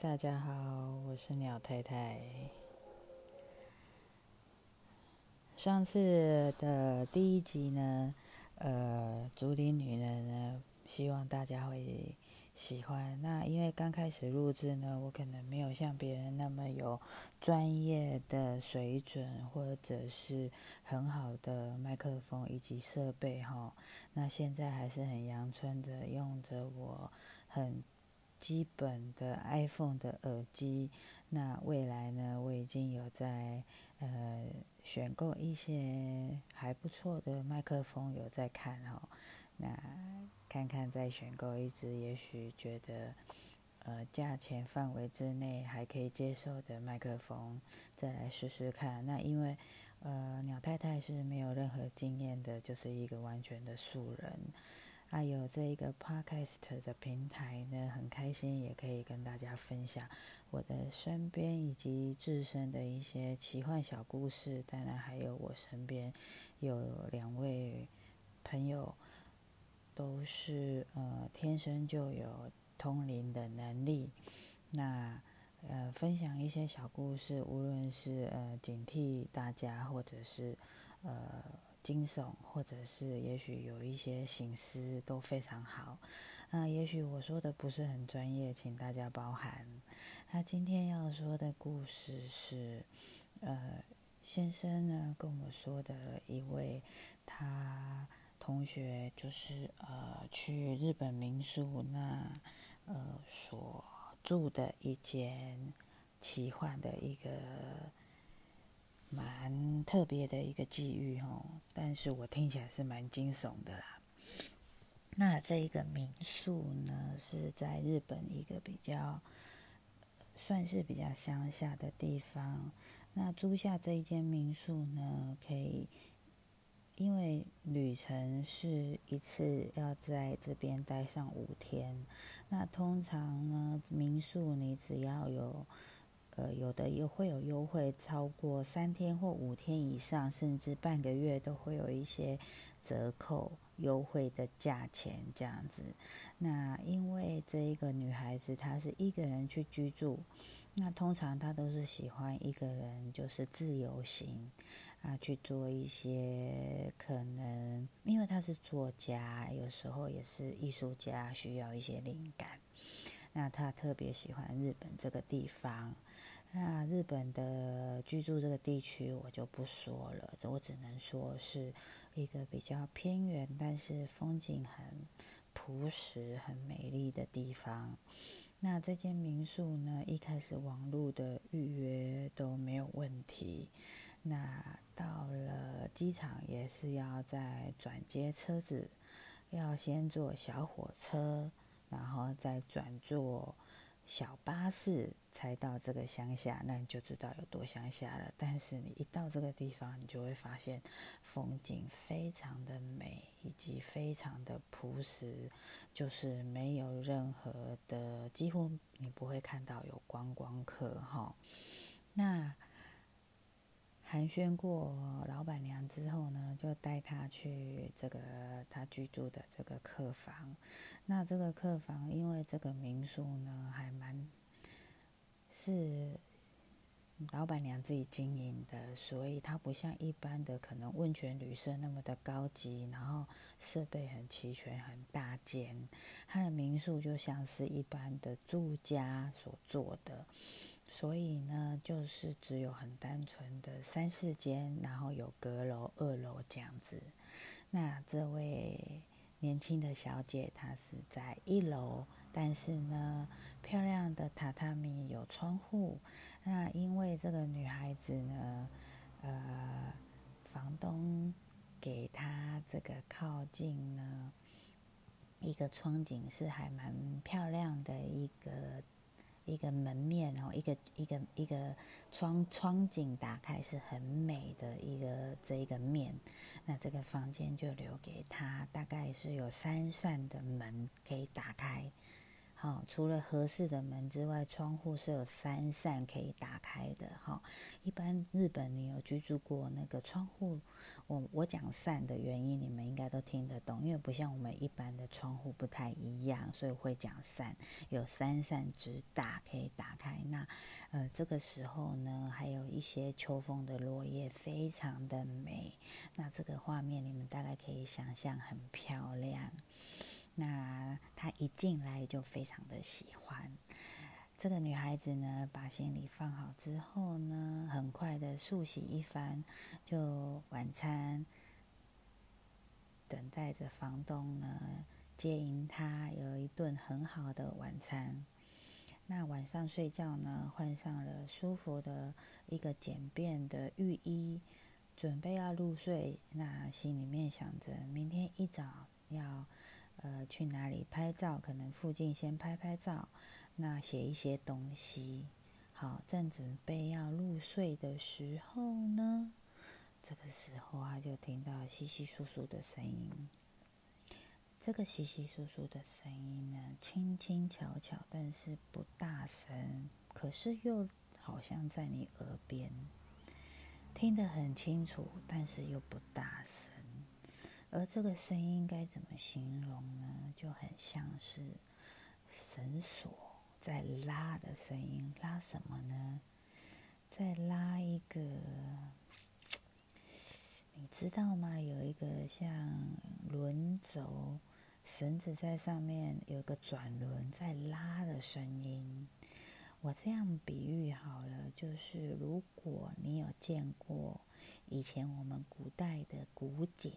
大家好，我是鸟太太。上次的第一集呢，呃，竹林女人呢，希望大家会喜欢。那因为刚开始录制呢，我可能没有像别人那么有专业的水准，或者是很好的麦克风以及设备哈。那现在还是很阳春的，用着我很。基本的 iPhone 的耳机，那未来呢？我已经有在呃选购一些还不错的麦克风，有在看哦。那看看再选购一支，也许觉得呃价钱范围之内还可以接受的麦克风，再来试试看。那因为呃鸟太太是没有任何经验的，就是一个完全的素人。还有这一个 podcast 的平台呢，很开心也可以跟大家分享我的身边以及自身的一些奇幻小故事。当然，还有我身边有两位朋友，都是呃天生就有通灵的能力。那呃分享一些小故事，无论是呃警惕大家，或者是呃。惊悚，或者是也许有一些醒思都非常好。那也许我说的不是很专业，请大家包涵。那今天要说的故事是，呃，先生呢跟我说的一位他同学，就是呃去日本民宿那呃所住的一间奇幻的一个。蛮特别的一个际遇哦，但是我听起来是蛮惊悚的啦。那这一个民宿呢，是在日本一个比较算是比较乡下的地方。那租下这一间民宿呢，可以因为旅程是一次要在这边待上五天。那通常呢，民宿你只要有。呃，有的又会有优惠，超过三天或五天以上，甚至半个月都会有一些折扣优惠的价钱这样子。那因为这一个女孩子她是一个人去居住，那通常她都是喜欢一个人就是自由行啊，去做一些可能，因为她是作家，有时候也是艺术家，需要一些灵感。那她特别喜欢日本这个地方。那日本的居住这个地区我就不说了，我只能说是一个比较偏远，但是风景很朴实、很美丽的地方。那这间民宿呢，一开始网络的预约都没有问题。那到了机场也是要再转接车子，要先坐小火车，然后再转坐。小巴士才到这个乡下，那你就知道有多乡下了。但是你一到这个地方，你就会发现风景非常的美，以及非常的朴实，就是没有任何的，几乎你不会看到有观光客哈。那。寒暄过老板娘之后呢，就带她去这个她居住的这个客房。那这个客房，因为这个民宿呢还蛮是老板娘自己经营的，所以它不像一般的可能温泉旅社那么的高级，然后设备很齐全、很大间。它的民宿就像是一般的住家所做的。所以呢，就是只有很单纯的三四间，然后有阁楼、二楼这样子。那这位年轻的小姐，她是在一楼，但是呢，漂亮的榻榻米有窗户。那因为这个女孩子呢，呃，房东给她这个靠近呢，一个窗景是还蛮漂亮的一个。一个门面，然后一个一个一个窗窗景打开是很美的一个这一个面，那这个房间就留给他，大概是有三扇的门可以打开。好，除了合适的门之外，窗户是有三扇可以打开的。哈，一般日本你有居住过那个窗户，我我讲扇的原因，你们应该都听得懂，因为不像我们一般的窗户不太一样，所以会讲扇，有三扇直打可以打开。那呃这个时候呢，还有一些秋风的落叶，非常的美。那这个画面你们大概可以想象，很漂亮。那他一进来就非常的喜欢。这个女孩子呢，把行李放好之后呢，很快的漱洗一番，就晚餐，等待着房东呢接迎她，有一顿很好的晚餐。那晚上睡觉呢，换上了舒服的一个简便的浴衣，准备要入睡。那心里面想着，明天一早要呃去哪里拍照，可能附近先拍拍照。那写一些东西，好，正准备要入睡的时候呢，这个时候啊，就听到稀稀疏疏的声音。这个稀稀疏疏的声音呢，轻轻巧巧，但是不大声，可是又好像在你耳边，听得很清楚，但是又不大声。而这个声音该怎么形容呢？就很像是绳索。在拉的声音，拉什么呢？在拉一个，你知道吗？有一个像轮轴，绳子在上面有个转轮在拉的声音。我这样比喻好了，就是如果你有见过以前我们古代的古井，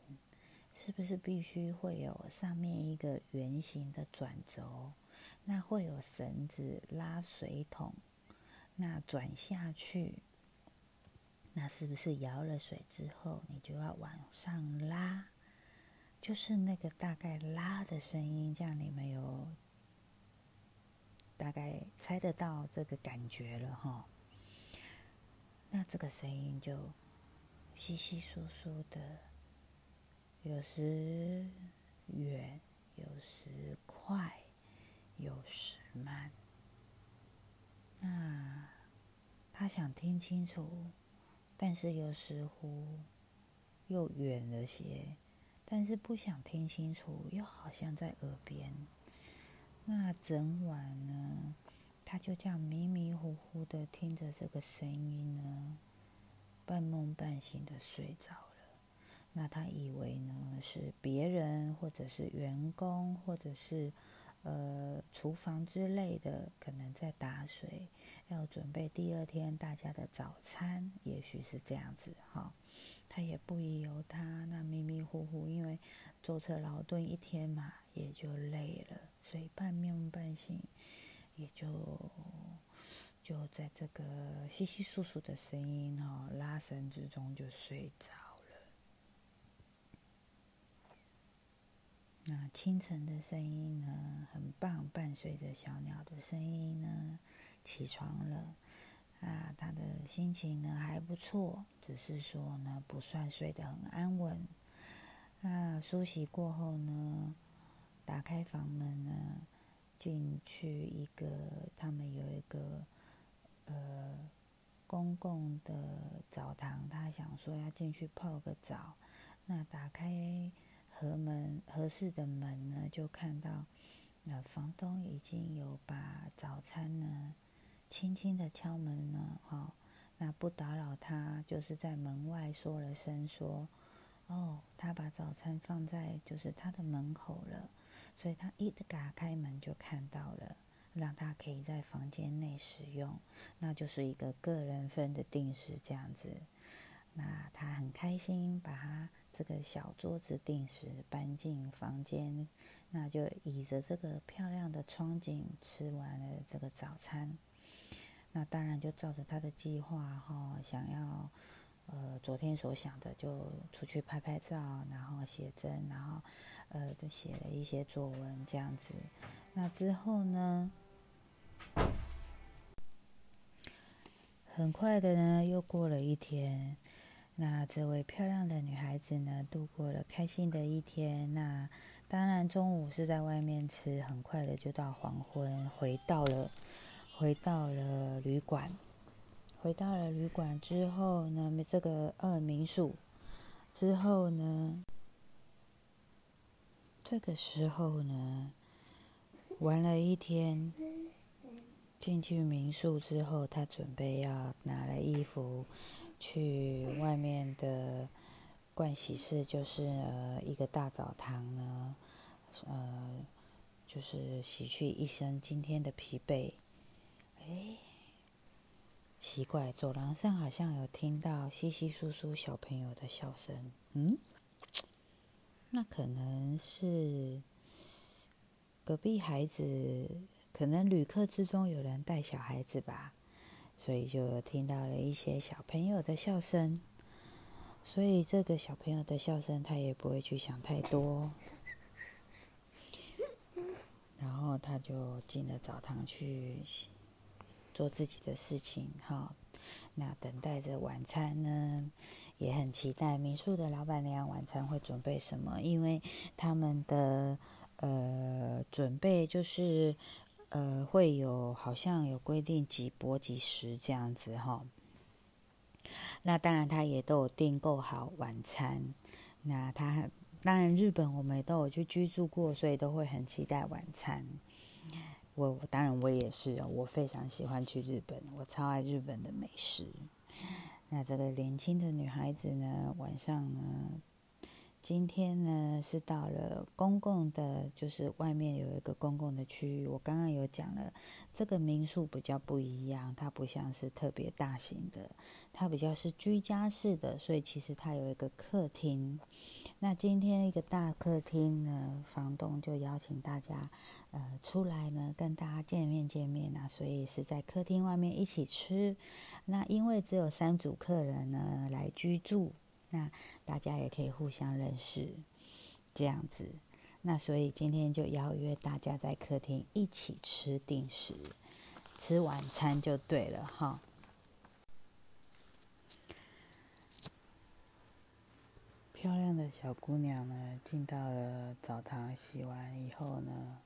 是不是必须会有上面一个圆形的转轴？那会有绳子拉水桶，那转下去，那是不是摇了水之后，你就要往上拉？就是那个大概拉的声音，这样你们有大概猜得到这个感觉了哈？那这个声音就稀稀疏疏的，有时远，有时快。有时慢，那他想听清楚，但是又似乎又远了些，但是不想听清楚，又好像在耳边。那整晚呢，他就这样迷迷糊糊的听着这个声音呢，半梦半醒的睡着了。那他以为呢是别人，或者是员工，或者是。呃，厨房之类的，可能在打水，要准备第二天大家的早餐，也许是这样子哈。他也不宜由他，那迷迷糊糊，因为舟车劳顿一天嘛，也就累了，所以半梦半醒，也就就在这个稀稀疏疏的声音哈拉绳之中就睡着。那清晨的声音呢，很棒，伴随着小鸟的声音呢，起床了。啊，他的心情呢还不错，只是说呢不算睡得很安稳。那梳洗过后呢，打开房门呢，进去一个，他们有一个呃公共的澡堂，他想说要进去泡个澡。那打开。合门合适的门呢，就看到那房东已经有把早餐呢，轻轻的敲门呢，哈，那不打扰他，就是在门外说了声说，哦，他把早餐放在就是他的门口了，所以他一打开门就看到了，让他可以在房间内使用，那就是一个个人份的定时这样子，那他很开心把他。这个小桌子定时搬进房间，那就倚着这个漂亮的窗景吃完了这个早餐。那当然就照着他的计划哈，想要呃昨天所想的，就出去拍拍照，然后写真，然后呃就写了一些作文这样子。那之后呢，很快的呢，又过了一天。那这位漂亮的女孩子呢，度过了开心的一天。那当然，中午是在外面吃，很快的就到黄昏，回到了回到了旅馆。回到了旅馆之后呢，这个二民宿之后呢，这个时候呢，玩了一天，进去民宿之后，他准备要拿了衣服去外面的盥洗室，就是呃一个大澡堂呢，呃，就是洗去一身今天的疲惫。哎。奇怪，走廊上好像有听到稀稀疏疏小朋友的笑声。嗯，那可能是隔壁孩子，可能旅客之中有人带小孩子吧，所以就听到了一些小朋友的笑声。所以这个小朋友的笑声，他也不会去想太多。然后他就进了澡堂去。做自己的事情，哈。那等待着晚餐呢，也很期待民宿的老板娘晚餐会准备什么，因为他们的呃准备就是呃会有好像有规定几波几时这样子哈。那当然他也都有订购好晚餐。那他当然日本我们都有去居住过，所以都会很期待晚餐。我当然我也是，我非常喜欢去日本，我超爱日本的美食。那这个年轻的女孩子呢，晚上呢，今天呢是到了公共的，就是外面有一个公共的区域。我刚刚有讲了，这个民宿比较不一样，它不像是特别大型的，它比较是居家式的，所以其实它有一个客厅。那今天一个大客厅呢，房东就邀请大家，呃，出来呢跟大家见面见面啊，所以是在客厅外面一起吃。那因为只有三组客人呢来居住，那大家也可以互相认识，这样子。那所以今天就邀约大家在客厅一起吃定时，吃晚餐就对了哈。漂亮的小姑娘呢，进到了澡堂洗完以后呢，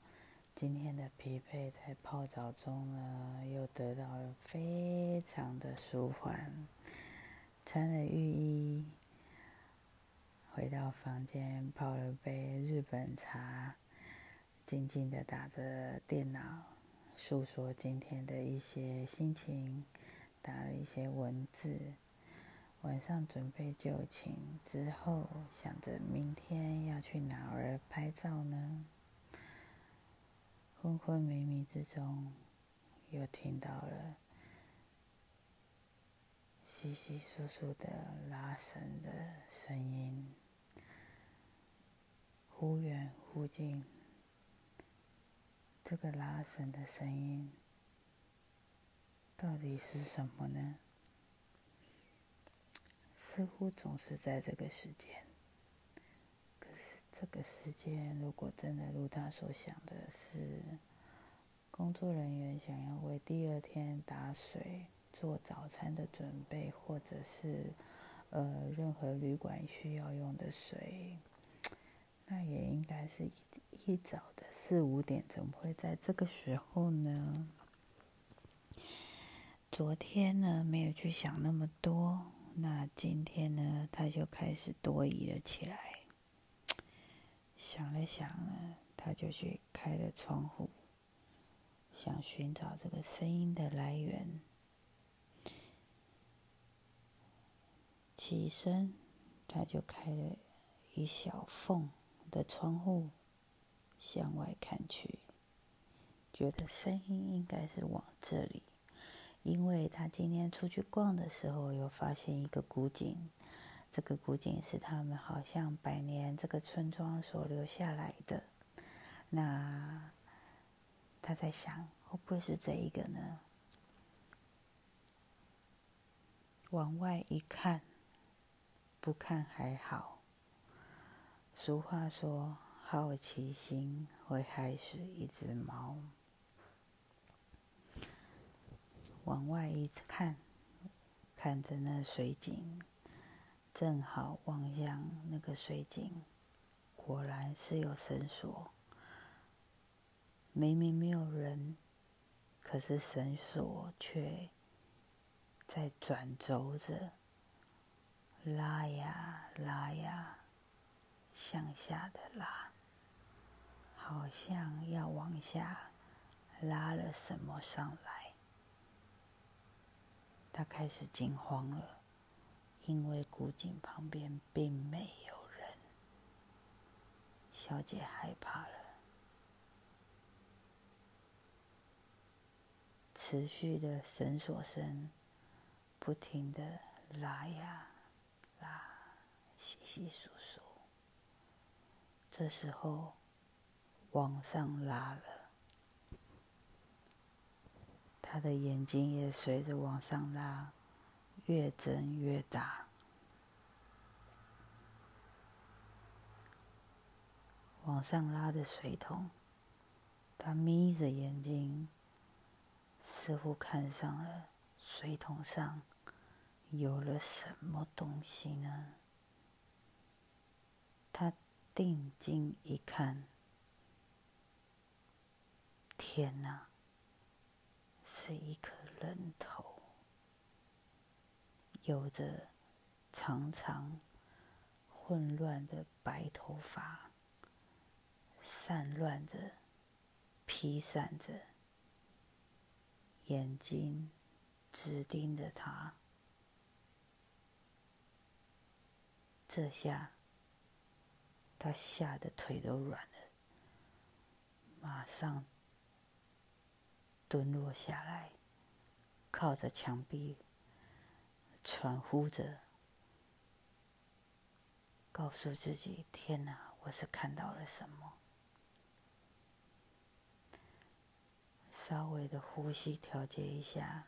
今天的疲惫在泡澡中呢，又得到了非常的舒缓。穿了浴衣，回到房间泡了杯日本茶，静静的打着电脑，诉说今天的一些心情，打了一些文字。晚上准备就寝之后，想着明天要去哪儿拍照呢？昏昏迷迷之中，又听到了稀稀疏疏的拉绳的声音，忽远忽近。这个拉绳的声音到底是什么呢？似乎总是在这个时间，可是这个时间如果真的如他所想的是，工作人员想要为第二天打水、做早餐的准备，或者是呃任何旅馆需要用的水，那也应该是一一早的四五点，怎么会在这个时候呢？昨天呢，没有去想那么多。那今天呢，他就开始多疑了起来。想了想呢，他就去开了窗户，想寻找这个声音的来源。起身，他就开了一小缝的窗户，向外看去，觉得声音应该是往这里。因为他今天出去逛的时候，有发现一个古井，这个古井是他们好像百年这个村庄所留下来的。那他在想，会不会是这一个呢？往外一看，不看还好。俗话说，好奇心会害死一只猫。往外一看，看着那水井，正好望向那个水井，果然是有绳索。明明没有人，可是绳索却在转轴着，拉呀拉呀，向下的拉，好像要往下拉了什么上来。他开始惊慌了，因为古井旁边并没有人。小姐害怕了。持续的绳索声，不停的拉呀拉，稀稀疏疏。这时候，往上拉了，他的眼睛也随着往上拉，越睁越大。往上拉的水桶，他眯着眼睛。似乎看上了水桶上有了什么东西呢？他定睛一看，天哪，是一颗人头，有着长长混乱的白头发，散乱着，披散着。眼睛直盯着他，这下他吓得腿都软了，马上蹲落下来，靠着墙壁，喘呼着，告诉自己：“天哪，我是看到了什么？”稍微的呼吸调节一下，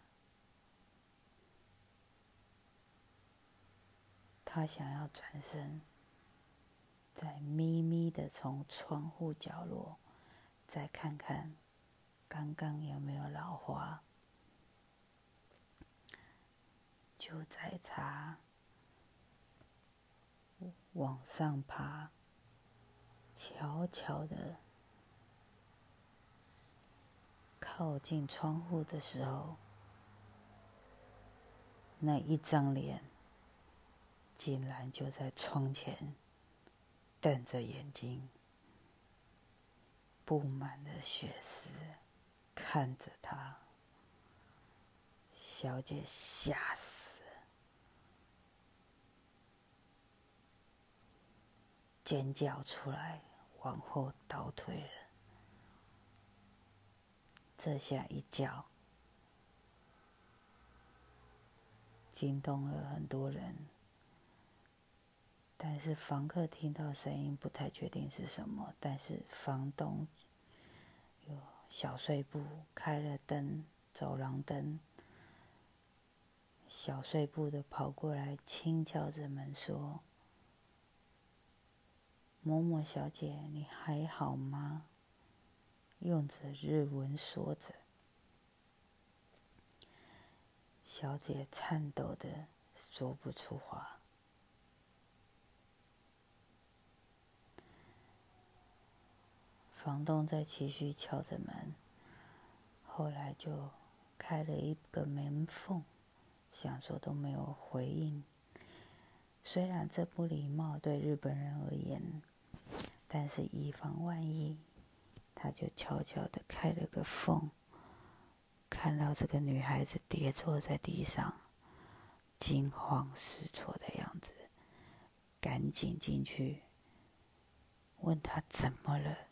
他想要转身，再咪咪的从窗户角落再看看刚刚有没有老花。就在他往上爬，悄悄的。靠近窗户的时候，那一张脸竟然就在窗前瞪着眼睛，布满了血丝，看着他。小姐吓死，尖叫出来，往后倒退了。这下一叫，惊动了很多人。但是房客听到声音，不太确定是什么。但是房东有小碎步开了灯，走廊灯，小碎步的跑过来，轻敲着门说：“某某小姐，你还好吗？”用着日文说着，小姐颤抖的说不出话。房东在继续敲着门，后来就开了一个门缝，想说都没有回应。虽然这不礼貌，对日本人而言，但是以防万一。他就悄悄的开了个缝，看到这个女孩子跌坐在地上，惊慌失措的样子，赶紧进去问她怎么了。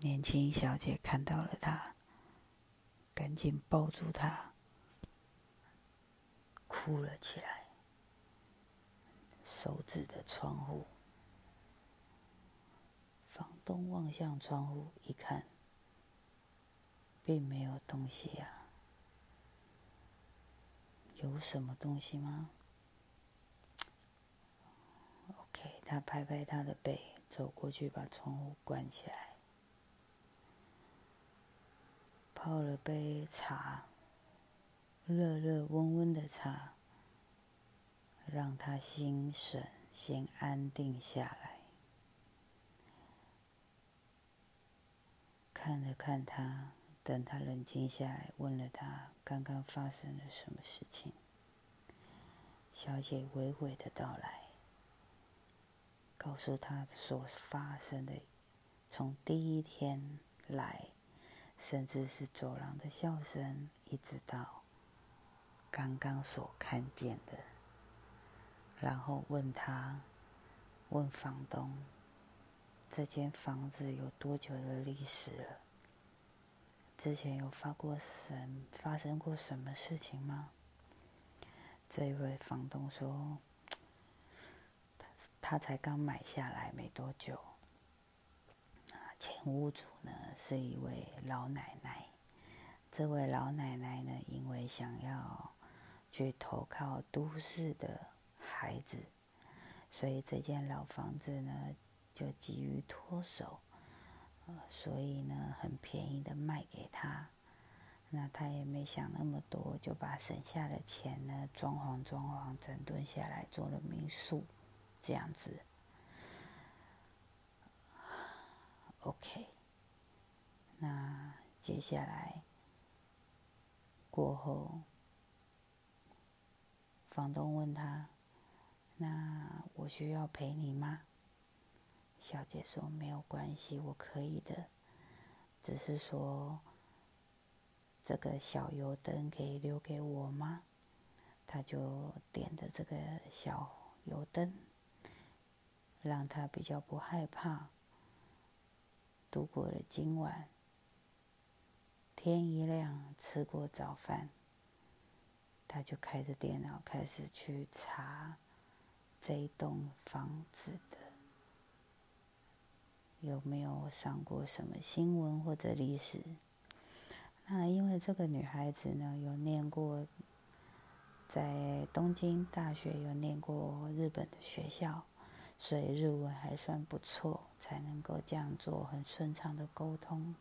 年轻小姐看到了他，赶紧抱住他，哭了起来，手指的窗户。房东望向窗户一看，并没有东西呀。有什么东西吗？OK，他拍拍他的背，走过去把窗户关起来，泡了杯茶，热热温温的茶，让他心神先安定下来。看了看他，等他冷静下来，问了他刚刚发生了什么事情。小姐娓娓的道来，告诉他所发生的，从第一天来，甚至是走廊的笑声，一直到刚刚所看见的。然后问他，问房东，这间房子有多久的历史了？之前有发过什发生过什么事情吗？这位房东说，他才刚买下来没多久。前屋主呢是一位老奶奶，这位老奶奶呢因为想要去投靠都市的孩子，所以这间老房子呢就急于脱手。呃所以呢，很便宜的卖给他，那他也没想那么多，就把省下的钱呢，装潢装潢，整顿下来做了民宿，这样子。OK，那接下来过后，房东问他：“那我需要陪你吗？”小姐说：“没有关系，我可以的。只是说，这个小油灯可以留给我吗？”他就点着这个小油灯，让他比较不害怕，度过了今晚。天一亮，吃过早饭，他就开着电脑开始去查这一栋房子的。有没有上过什么新闻或者历史？那因为这个女孩子呢，有念过在东京大学，有念过日本的学校，所以日文还算不错，才能够这样做很顺畅的沟通。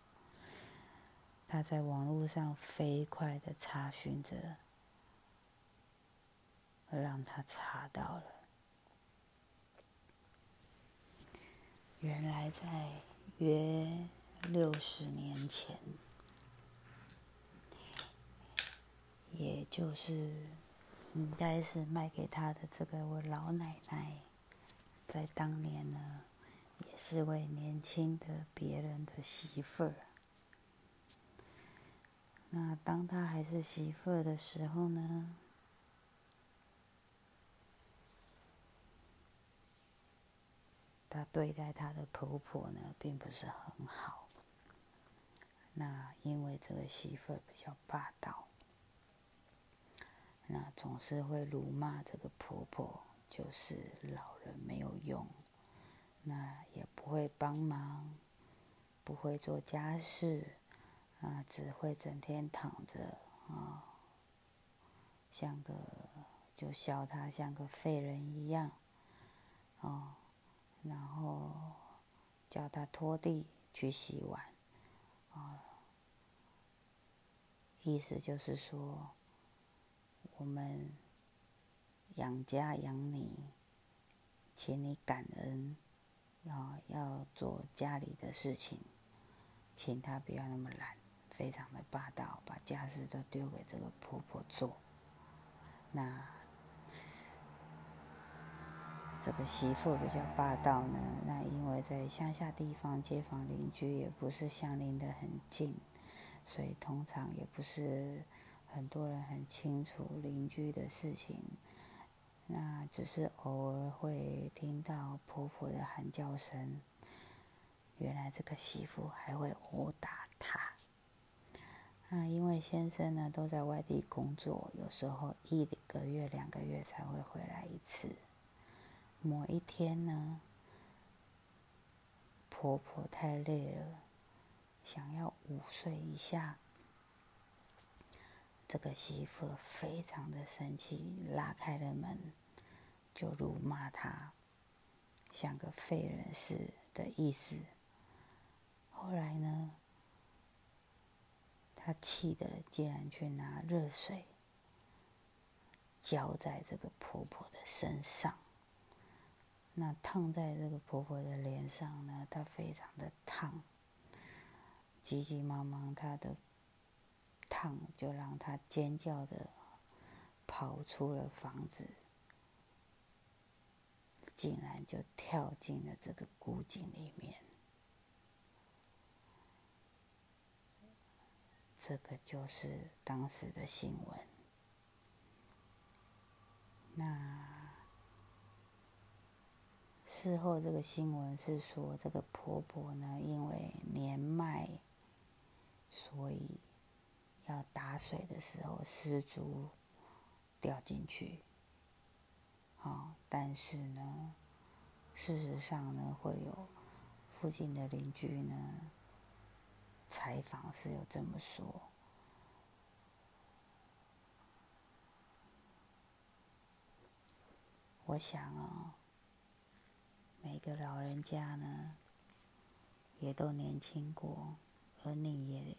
他在网络上飞快的查询着，让他查到了。原来在约六十年前，也就是应该是卖给他的这个我老奶奶，在当年呢，也是位年轻的别人的媳妇儿。那当她还是媳妇儿的时候呢？她对待她的婆婆呢，并不是很好。那因为这个媳妇儿比较霸道，那总是会辱骂这个婆婆，就是老人没有用，那也不会帮忙，不会做家事，啊，只会整天躺着啊，像个就笑他像个废人一样，啊。然后叫他拖地去洗碗，啊，意思就是说，我们养家养你，请你感恩，啊，要做家里的事情，请他不要那么懒，非常的霸道，把家事都丢给这个婆婆做，那。这个媳妇比较霸道呢，那因为在乡下地方，街坊邻居也不是相邻的很近，所以通常也不是很多人很清楚邻居的事情。那只是偶尔会听到婆婆的喊叫声。原来这个媳妇还会殴打他。那因为先生呢都在外地工作，有时候一个月、两个月才会回来一次。某一天呢，婆婆太累了，想要午睡一下。这个媳妇非常的生气，拉开了门，就辱骂她，像个废人似的意思。后来呢，她气的竟然去拿热水浇在这个婆婆的身上。那烫在这个婆婆的脸上呢，她非常的烫，急急忙忙，她的烫，就让他尖叫的跑出了房子，竟然就跳进了这个古井里面。这个就是当时的新闻。那事后这个新闻是说，这个婆婆呢，因为年迈，所以要打水的时候失足掉进去。好，但是呢，事实上呢，会有附近的邻居呢。采访是有这么说，我想啊，每个老人家呢，也都年轻过，而你也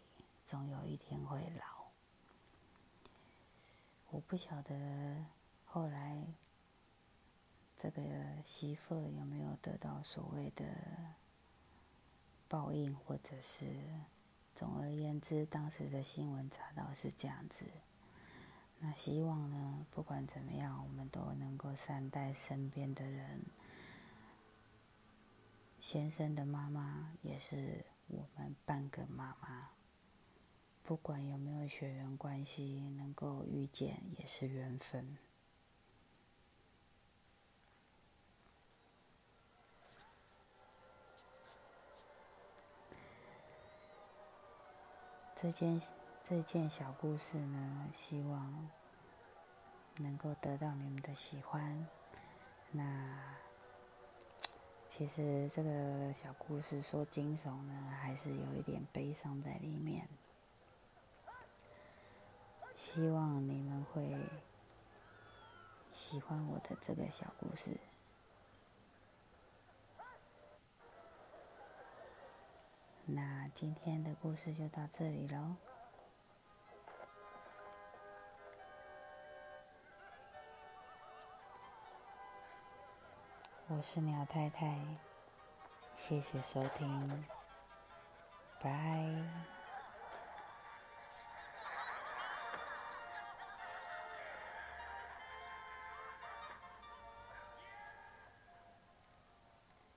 总有一天会老。我不晓得后来这个媳妇有没有得到所谓的报应，或者是。总而言之，当时的新闻查到是这样子。那希望呢，不管怎么样，我们都能够善待身边的人。先生的妈妈也是我们半个妈妈。不管有没有血缘关系，能够遇见也是缘分。这件这件小故事呢，希望能够得到你们的喜欢。那其实这个小故事说惊悚呢，还是有一点悲伤在里面。希望你们会喜欢我的这个小故事。那今天的故事就到这里喽。我是鸟太太，谢谢收听，拜。